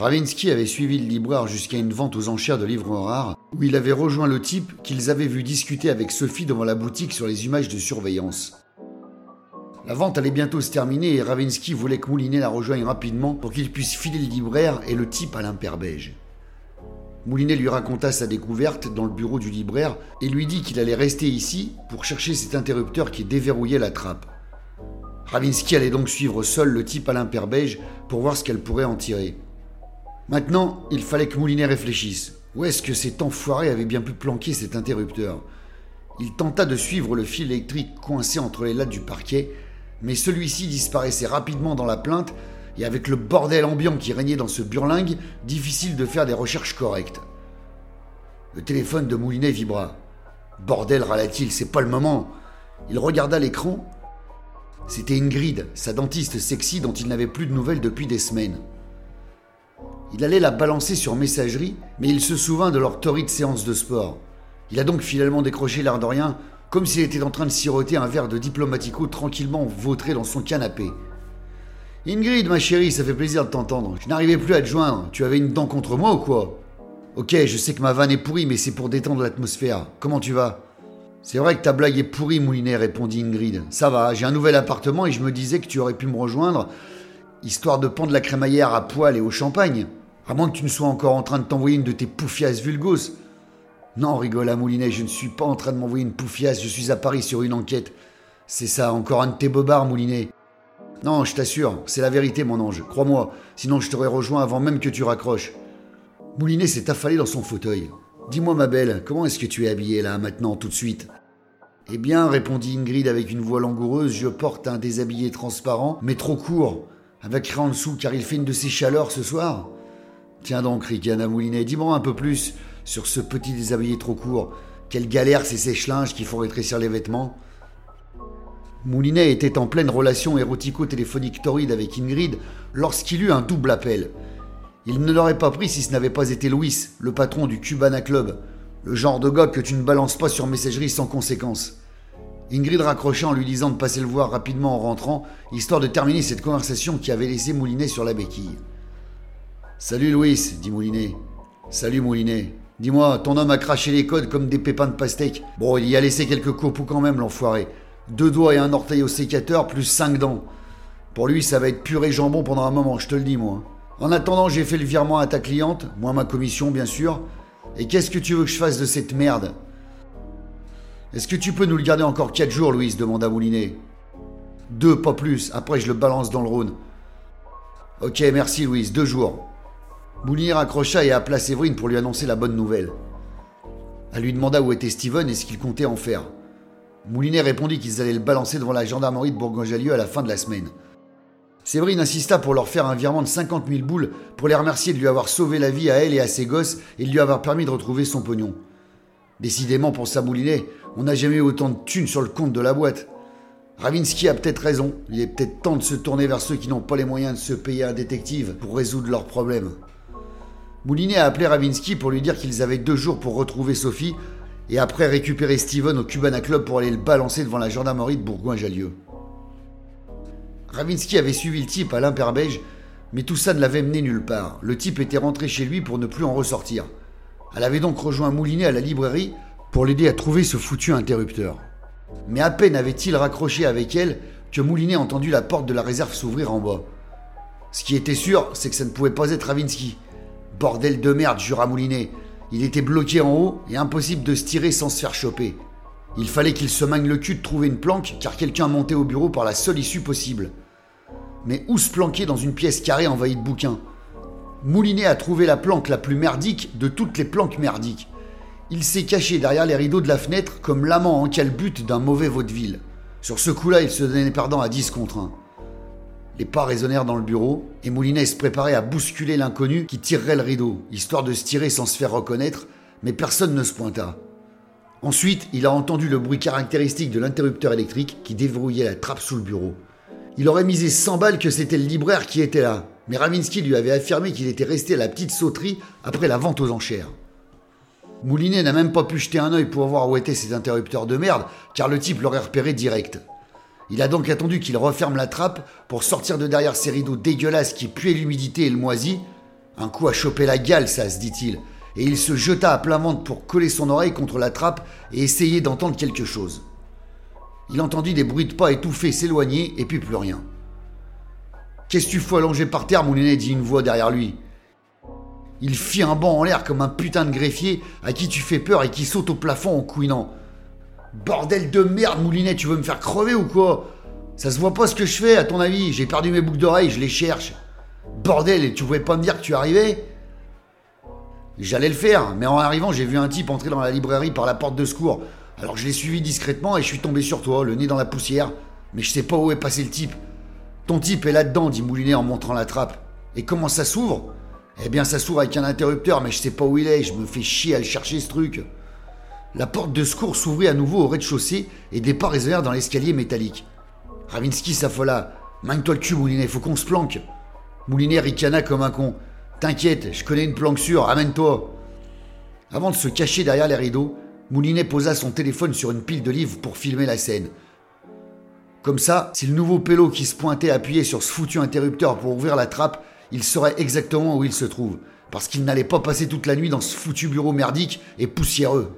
Ravinsky avait suivi le libraire jusqu'à une vente aux enchères de livres rares, où il avait rejoint le type qu'ils avaient vu discuter avec Sophie devant la boutique sur les images de surveillance. La vente allait bientôt se terminer et Ravinsky voulait que Moulinet la rejoigne rapidement pour qu'il puisse filer le libraire et le type à l'imperbège. Moulinet lui raconta sa découverte dans le bureau du libraire et lui dit qu'il allait rester ici pour chercher cet interrupteur qui déverrouillait la trappe. Ravinsky allait donc suivre seul le type à l'imperbège pour voir ce qu'elle pourrait en tirer. Maintenant, il fallait que Moulinet réfléchisse. Où est-ce que cet enfoiré avait bien pu planquer cet interrupteur? Il tenta de suivre le fil électrique coincé entre les lattes du parquet, mais celui-ci disparaissait rapidement dans la plainte et avec le bordel ambiant qui régnait dans ce burlingue, difficile de faire des recherches correctes. Le téléphone de Moulinet vibra. Bordel, râla-t-il, c'est pas le moment. Il regarda l'écran. C'était Ingrid, sa dentiste sexy dont il n'avait plus de nouvelles depuis des semaines. Il allait la balancer sur messagerie, mais il se souvint de leur torride séance de sport. Il a donc finalement décroché l'air de rien, comme s'il était en train de siroter un verre de diplomatico tranquillement vautré dans son canapé. Ingrid, ma chérie, ça fait plaisir de t'entendre. Je n'arrivais plus à te joindre. Tu avais une dent contre moi ou quoi? Ok, je sais que ma vanne est pourrie, mais c'est pour détendre l'atmosphère. Comment tu vas? C'est vrai que ta blague est pourrie, Moulinet, répondit Ingrid. Ça va, j'ai un nouvel appartement et je me disais que tu aurais pu me rejoindre, histoire de pendre la crémaillère à poil et au champagne. À moins que tu ne sois encore en train de t'envoyer une de tes poufias vulgos. Non, rigola Moulinet, je ne suis pas en train de m'envoyer une poufiasse, je suis à Paris sur une enquête. C'est ça, encore un de tes bobards, Moulinet. Non, je t'assure, c'est la vérité, mon ange, crois-moi, sinon je t'aurais rejoint avant même que tu raccroches. Moulinet s'est affalé dans son fauteuil. Dis-moi, ma belle, comment est-ce que tu es habillée là, maintenant, tout de suite? Eh bien, répondit Ingrid avec une voix langoureuse, je porte un déshabillé transparent, mais trop court, avec rien en dessous car il fait une de ces chaleurs ce soir. Tiens donc, ricana Moulinet, dis-moi un peu plus sur ce petit déshabillé trop court. Quelle galère ces sèche-linges qui font rétrécir les vêtements? Moulinet était en pleine relation érotico-téléphonique torride avec Ingrid lorsqu'il eut un double appel. Il ne l'aurait pas pris si ce n'avait pas été Louis, le patron du Cubana Club, le genre de gars que tu ne balances pas sur messagerie sans conséquence. Ingrid raccrocha en lui disant de passer le voir rapidement en rentrant, histoire de terminer cette conversation qui avait laissé Moulinet sur la béquille. Salut Louis, dit Moulinet. Salut Moulinet. Dis-moi, ton homme a craché les codes comme des pépins de pastèque. Bon, il y a laissé quelques copeaux quand même, l'enfoiré deux doigts et un orteil au sécateur, plus cinq dents. Pour lui, ça va être puré jambon pendant un moment, je te le dis, moi. En attendant, j'ai fait le virement à ta cliente, moi ma commission, bien sûr. Et qu'est-ce que tu veux que je fasse de cette merde? Est-ce que tu peux nous le garder encore quatre jours, Louise demanda Moulinet. Deux, pas plus. Après, je le balance dans le Rhône. Ok, merci, Louise. Deux jours. Moulinet raccrocha et appela Séverine pour lui annoncer la bonne nouvelle. Elle lui demanda où était Steven et ce qu'il comptait en faire. Moulinet répondit qu'ils allaient le balancer devant la gendarmerie de Bourgogne-Jallieu à la fin de la semaine. Séverine insista pour leur faire un virement de 50 000 boules pour les remercier de lui avoir sauvé la vie à elle et à ses gosses et de lui avoir permis de retrouver son pognon. Décidément, pour sa Moulinet, on n'a jamais eu autant de thunes sur le compte de la boîte. Ravinsky a peut-être raison, il est peut-être temps de se tourner vers ceux qui n'ont pas les moyens de se payer un détective pour résoudre leurs problèmes. Moulinet a appelé Ravinsky pour lui dire qu'ils avaient deux jours pour retrouver Sophie et après récupérer Steven au Cubana Club pour aller le balancer devant la gendarmerie de Bourgoin-Jallieu. Ravinsky avait suivi le type à l'imperbège, mais tout ça ne l'avait mené nulle part. Le type était rentré chez lui pour ne plus en ressortir. Elle avait donc rejoint Moulinet à la librairie pour l'aider à trouver ce foutu interrupteur. Mais à peine avait-il raccroché avec elle que Moulinet entendu la porte de la réserve s'ouvrir en bas. Ce qui était sûr, c'est que ça ne pouvait pas être Ravinsky. Bordel de merde, jura Moulinet. Il était bloqué en haut et impossible de se tirer sans se faire choper. Il fallait qu'il se magne le cul de trouver une planque car quelqu'un montait au bureau par la seule issue possible. Mais où se planquer dans une pièce carrée envahie de bouquins? Moulinet a trouvé la planque la plus merdique de toutes les planques merdiques. Il s'est caché derrière les rideaux de la fenêtre comme l'amant en calbute d'un mauvais vaudeville. Sur ce coup-là, il se donnait perdant à 10 contre 1. Les pas résonnèrent dans le bureau, et Moulinet se préparait à bousculer l'inconnu qui tirerait le rideau, histoire de se tirer sans se faire reconnaître, mais personne ne se pointa. Ensuite, il a entendu le bruit caractéristique de l'interrupteur électrique qui déverrouillait la trappe sous le bureau. Il aurait misé 100 balles que c'était le libraire qui était là, mais Ravinsky lui avait affirmé qu'il était resté à la petite sauterie après la vente aux enchères. Moulinet n'a même pas pu jeter un œil pour voir où étaient ces interrupteurs de merde, car le type l'aurait repéré direct. Il a donc attendu qu'il referme la trappe pour sortir de derrière ces rideaux dégueulasses qui puaient l'humidité et le moisi, Un coup à choper la gale, ça, se dit-il, et il se jeta à plein ventre pour coller son oreille contre la trappe et essayer d'entendre quelque chose. Il entendit des bruits de pas étouffés s'éloigner et puis plus rien. Qu'est-ce que tu fous allongé par terre, Moulinet dit une voix derrière lui. Il fit un bond en l'air comme un putain de greffier à qui tu fais peur et qui saute au plafond en couinant. Bordel de merde, Moulinet, tu veux me faire crever ou quoi Ça se voit pas ce que je fais, à ton avis J'ai perdu mes boucles d'oreilles, je les cherche. Bordel, et tu pouvais pas me dire que tu arrivais J'allais le faire, mais en arrivant, j'ai vu un type entrer dans la librairie par la porte de secours. Alors je l'ai suivi discrètement et je suis tombé sur toi, le nez dans la poussière. Mais je sais pas où est passé le type. Ton type est là-dedans, dit Moulinet en montrant la trappe. Et comment ça s'ouvre? Eh bien, ça s'ouvre avec un interrupteur, mais je sais pas où il est, je me fais chier à le chercher ce truc. La porte de secours s'ouvrit à nouveau au rez-de-chaussée et des pas résonnèrent dans l'escalier métallique. Ravinsky s'affola. Magne-toi le cul, Moulinet, faut qu'on se planque. Moulinet ricana comme un con. T'inquiète, je connais une planque sûre, amène-toi. Avant de se cacher derrière les rideaux, Moulinet posa son téléphone sur une pile de livres pour filmer la scène. Comme ça, si le nouveau pélo qui se pointait appuyait sur ce foutu interrupteur pour ouvrir la trappe, il saurait exactement où il se trouve, parce qu'il n'allait pas passer toute la nuit dans ce foutu bureau merdique et poussiéreux.